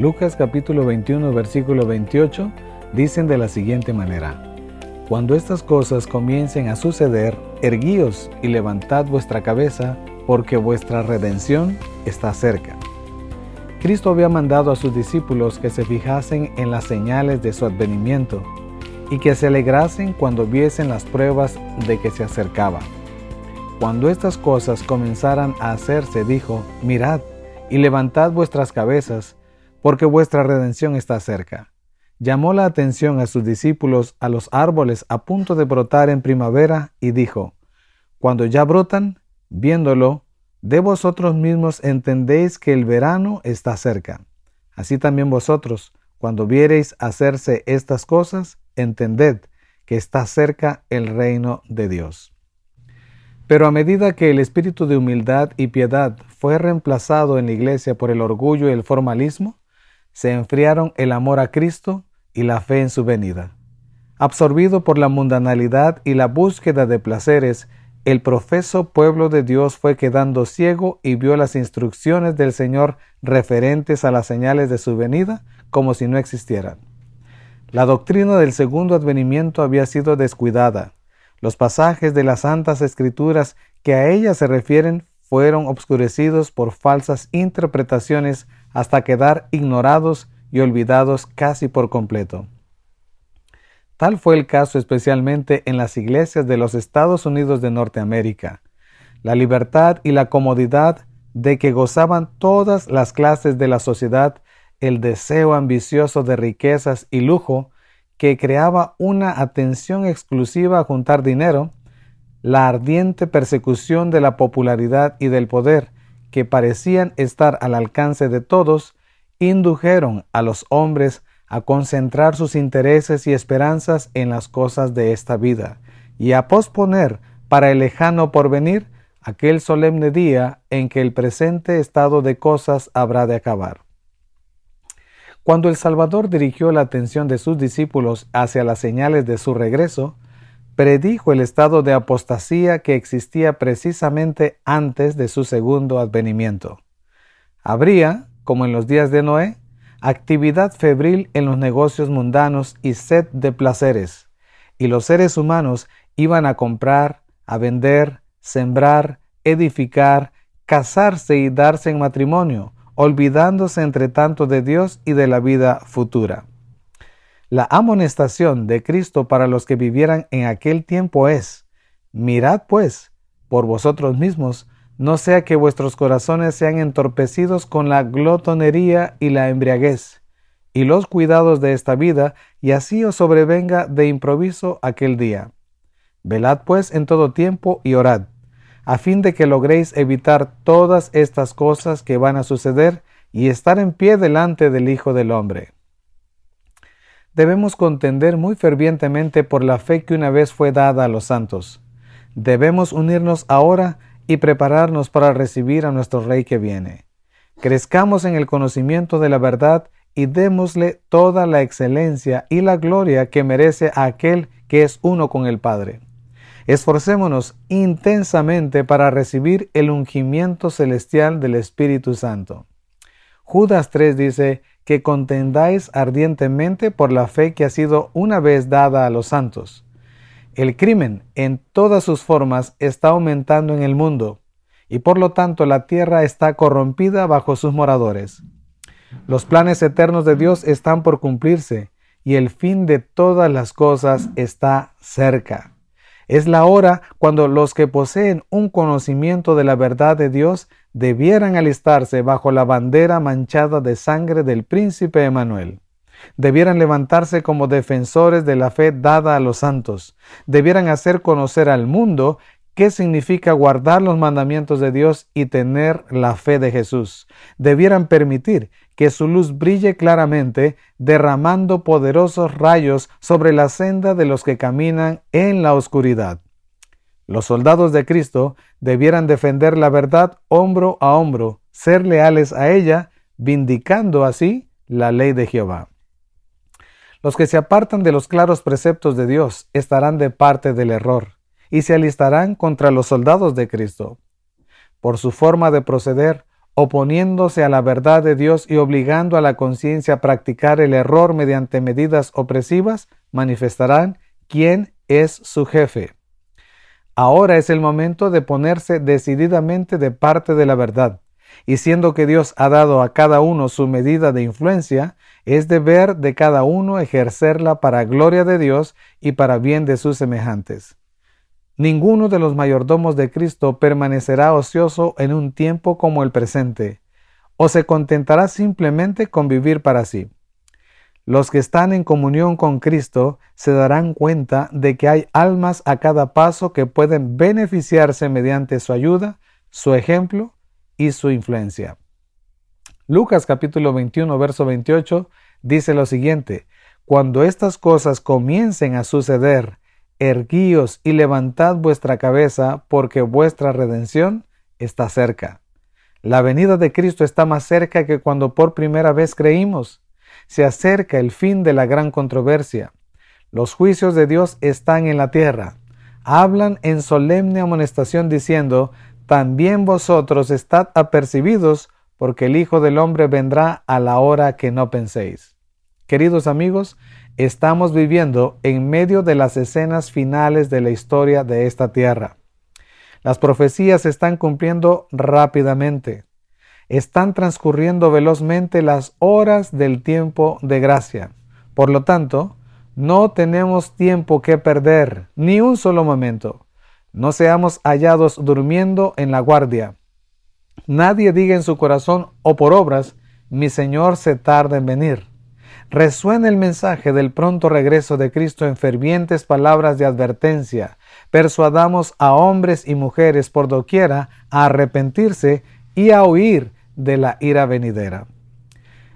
Lucas capítulo 21 versículo 28 dicen de la siguiente manera. Cuando estas cosas comiencen a suceder, erguíos y levantad vuestra cabeza, porque vuestra redención está cerca. Cristo había mandado a sus discípulos que se fijasen en las señales de su advenimiento y que se alegrasen cuando viesen las pruebas de que se acercaba. Cuando estas cosas comenzaran a hacerse, dijo, mirad y levantad vuestras cabezas, porque vuestra redención está cerca. Llamó la atención a sus discípulos a los árboles a punto de brotar en primavera y dijo, Cuando ya brotan, viéndolo, de vosotros mismos entendéis que el verano está cerca. Así también vosotros, cuando viereis hacerse estas cosas, entended que está cerca el reino de Dios. Pero a medida que el espíritu de humildad y piedad fue reemplazado en la iglesia por el orgullo y el formalismo, se enfriaron el amor a Cristo y la fe en su venida. Absorbido por la mundanalidad y la búsqueda de placeres, el profeso pueblo de Dios fue quedando ciego y vio las instrucciones del Señor referentes a las señales de su venida como si no existieran. La doctrina del segundo advenimiento había sido descuidada. Los pasajes de las santas escrituras que a ella se refieren fueron obscurecidos por falsas interpretaciones hasta quedar ignorados y olvidados casi por completo. Tal fue el caso especialmente en las iglesias de los Estados Unidos de Norteamérica. La libertad y la comodidad de que gozaban todas las clases de la sociedad, el deseo ambicioso de riquezas y lujo, que creaba una atención exclusiva a juntar dinero, la ardiente persecución de la popularidad y del poder, que parecían estar al alcance de todos, indujeron a los hombres a concentrar sus intereses y esperanzas en las cosas de esta vida y a posponer para el lejano porvenir aquel solemne día en que el presente estado de cosas habrá de acabar. Cuando el Salvador dirigió la atención de sus discípulos hacia las señales de su regreso, predijo el estado de apostasía que existía precisamente antes de su segundo advenimiento. Habría, como en los días de Noé, actividad febril en los negocios mundanos y sed de placeres, y los seres humanos iban a comprar, a vender, sembrar, edificar, casarse y darse en matrimonio, olvidándose entre tanto de Dios y de la vida futura. La amonestación de Cristo para los que vivieran en aquel tiempo es, mirad pues por vosotros mismos no sea que vuestros corazones sean entorpecidos con la glotonería y la embriaguez, y los cuidados de esta vida, y así os sobrevenga de improviso aquel día. Velad pues en todo tiempo y orad, a fin de que logréis evitar todas estas cosas que van a suceder y estar en pie delante del Hijo del Hombre. Debemos contender muy fervientemente por la fe que una vez fue dada a los santos. Debemos unirnos ahora y prepararnos para recibir a nuestro Rey que viene. Crezcamos en el conocimiento de la verdad y démosle toda la excelencia y la gloria que merece a aquel que es uno con el Padre. Esforcémonos intensamente para recibir el ungimiento celestial del Espíritu Santo. Judas 3 dice que contendáis ardientemente por la fe que ha sido una vez dada a los santos. El crimen en todas sus formas está aumentando en el mundo y por lo tanto la tierra está corrompida bajo sus moradores. Los planes eternos de Dios están por cumplirse y el fin de todas las cosas está cerca. Es la hora cuando los que poseen un conocimiento de la verdad de Dios debieran alistarse bajo la bandera manchada de sangre del príncipe Emanuel debieran levantarse como defensores de la fe dada a los santos, debieran hacer conocer al mundo qué significa guardar los mandamientos de Dios y tener la fe de Jesús. Debieran permitir que su luz brille claramente, derramando poderosos rayos sobre la senda de los que caminan en la oscuridad. Los soldados de Cristo debieran defender la verdad hombro a hombro, ser leales a ella, vindicando así la ley de Jehová. Los que se apartan de los claros preceptos de Dios estarán de parte del error y se alistarán contra los soldados de Cristo. Por su forma de proceder, oponiéndose a la verdad de Dios y obligando a la conciencia a practicar el error mediante medidas opresivas, manifestarán quién es su jefe. Ahora es el momento de ponerse decididamente de parte de la verdad, y siendo que Dios ha dado a cada uno su medida de influencia, es deber de cada uno ejercerla para gloria de Dios y para bien de sus semejantes. Ninguno de los mayordomos de Cristo permanecerá ocioso en un tiempo como el presente, o se contentará simplemente con vivir para sí. Los que están en comunión con Cristo se darán cuenta de que hay almas a cada paso que pueden beneficiarse mediante su ayuda, su ejemplo y su influencia. Lucas capítulo 21, verso 28 dice lo siguiente, Cuando estas cosas comiencen a suceder, erguíos y levantad vuestra cabeza, porque vuestra redención está cerca. La venida de Cristo está más cerca que cuando por primera vez creímos. Se acerca el fin de la gran controversia. Los juicios de Dios están en la tierra. Hablan en solemne amonestación diciendo, también vosotros estad apercibidos, porque el Hijo del Hombre vendrá a la hora que no penséis. Queridos amigos, estamos viviendo en medio de las escenas finales de la historia de esta tierra. Las profecías se están cumpliendo rápidamente. Están transcurriendo velozmente las horas del tiempo de gracia. Por lo tanto, no tenemos tiempo que perder, ni un solo momento. No seamos hallados durmiendo en la guardia. Nadie diga en su corazón o por obras, mi Señor se tarda en venir. Resuena el mensaje del pronto regreso de Cristo en fervientes palabras de advertencia. Persuadamos a hombres y mujeres por doquiera a arrepentirse y a huir de la ira venidera.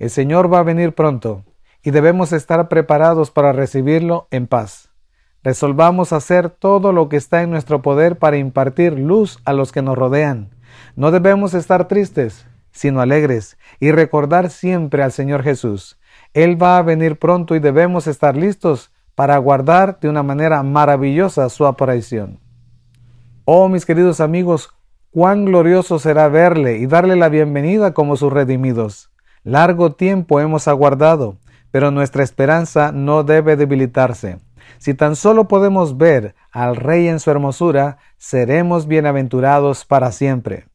El Señor va a venir pronto y debemos estar preparados para recibirlo en paz. Resolvamos hacer todo lo que está en nuestro poder para impartir luz a los que nos rodean. No debemos estar tristes, sino alegres, y recordar siempre al Señor Jesús. Él va a venir pronto y debemos estar listos para guardar de una manera maravillosa su aparición. Oh mis queridos amigos, cuán glorioso será verle y darle la bienvenida como sus redimidos. Largo tiempo hemos aguardado, pero nuestra esperanza no debe debilitarse. Si tan solo podemos ver al Rey en su hermosura, seremos bienaventurados para siempre.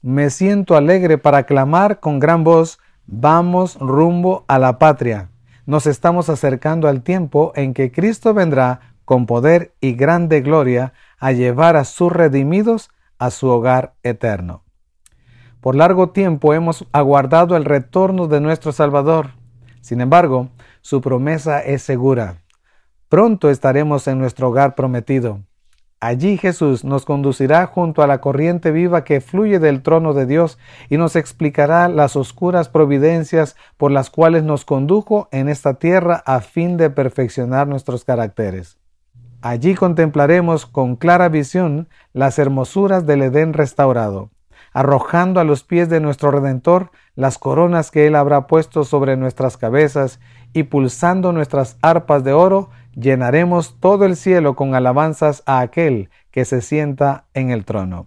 Me siento alegre para clamar con gran voz, vamos rumbo a la patria. Nos estamos acercando al tiempo en que Cristo vendrá con poder y grande gloria a llevar a sus redimidos a su hogar eterno. Por largo tiempo hemos aguardado el retorno de nuestro Salvador. Sin embargo, su promesa es segura. Pronto estaremos en nuestro hogar prometido. Allí Jesús nos conducirá junto a la corriente viva que fluye del trono de Dios y nos explicará las oscuras providencias por las cuales nos condujo en esta tierra a fin de perfeccionar nuestros caracteres. Allí contemplaremos con clara visión las hermosuras del Edén restaurado, arrojando a los pies de nuestro Redentor las coronas que Él habrá puesto sobre nuestras cabezas y pulsando nuestras arpas de oro, llenaremos todo el cielo con alabanzas a aquel que se sienta en el trono.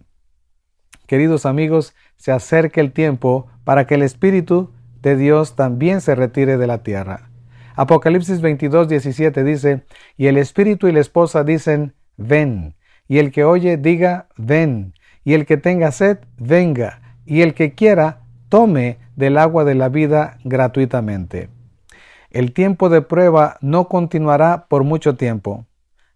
Queridos amigos, se acerca el tiempo para que el Espíritu de Dios también se retire de la tierra. Apocalipsis 22, 17 dice, y el Espíritu y la esposa dicen, ven, y el que oye diga, ven, y el que tenga sed, venga, y el que quiera, tome del agua de la vida gratuitamente. El tiempo de prueba no continuará por mucho tiempo.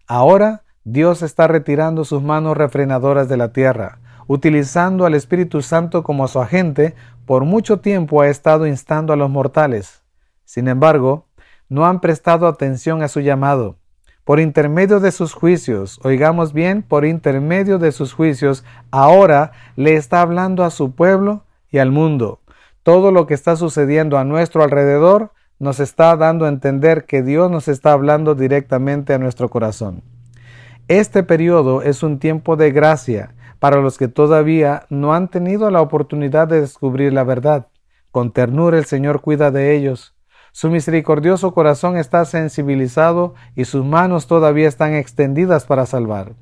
Ahora Dios está retirando sus manos refrenadoras de la tierra, utilizando al Espíritu Santo como su agente, por mucho tiempo ha estado instando a los mortales. Sin embargo, no han prestado atención a su llamado. Por intermedio de sus juicios, oigamos bien, por intermedio de sus juicios, ahora le está hablando a su pueblo y al mundo. Todo lo que está sucediendo a nuestro alrededor nos está dando a entender que Dios nos está hablando directamente a nuestro corazón. Este periodo es un tiempo de gracia para los que todavía no han tenido la oportunidad de descubrir la verdad. Con ternura el Señor cuida de ellos. Su misericordioso corazón está sensibilizado y sus manos todavía están extendidas para salvar.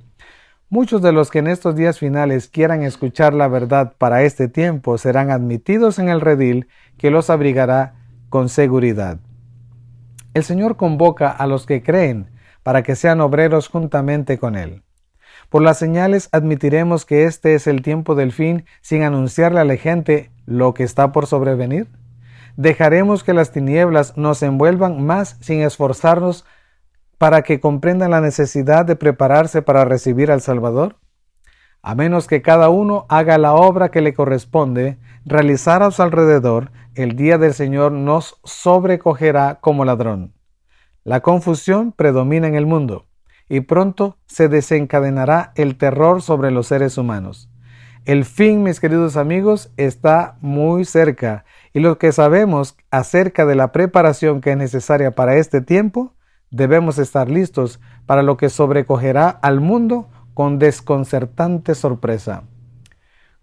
Muchos de los que en estos días finales quieran escuchar la verdad para este tiempo serán admitidos en el redil que los abrigará con seguridad. El Señor convoca a los que creen para que sean obreros juntamente con Él. Por las señales admitiremos que este es el tiempo del fin sin anunciarle a la gente lo que está por sobrevenir. ¿Dejaremos que las tinieblas nos envuelvan más sin esforzarnos para que comprendan la necesidad de prepararse para recibir al Salvador? A menos que cada uno haga la obra que le corresponde, realizar a su alrededor, el día del Señor nos sobrecogerá como ladrón. La confusión predomina en el mundo y pronto se desencadenará el terror sobre los seres humanos. El fin, mis queridos amigos, está muy cerca y lo que sabemos acerca de la preparación que es necesaria para este tiempo, debemos estar listos para lo que sobrecogerá al mundo con desconcertante sorpresa.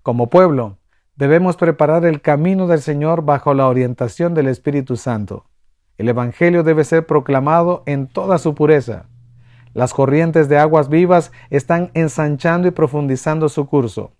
Como pueblo, debemos preparar el camino del Señor bajo la orientación del Espíritu Santo. El Evangelio debe ser proclamado en toda su pureza. Las corrientes de aguas vivas están ensanchando y profundizando su curso.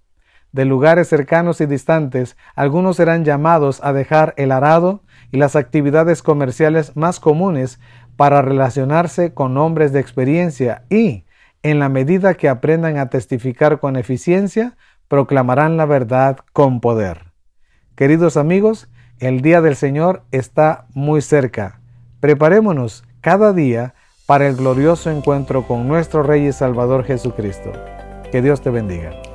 De lugares cercanos y distantes, algunos serán llamados a dejar el arado y las actividades comerciales más comunes para relacionarse con hombres de experiencia y, en la medida que aprendan a testificar con eficiencia, proclamarán la verdad con poder. Queridos amigos, el día del Señor está muy cerca. Preparémonos cada día para el glorioso encuentro con nuestro Rey y Salvador Jesucristo. Que Dios te bendiga.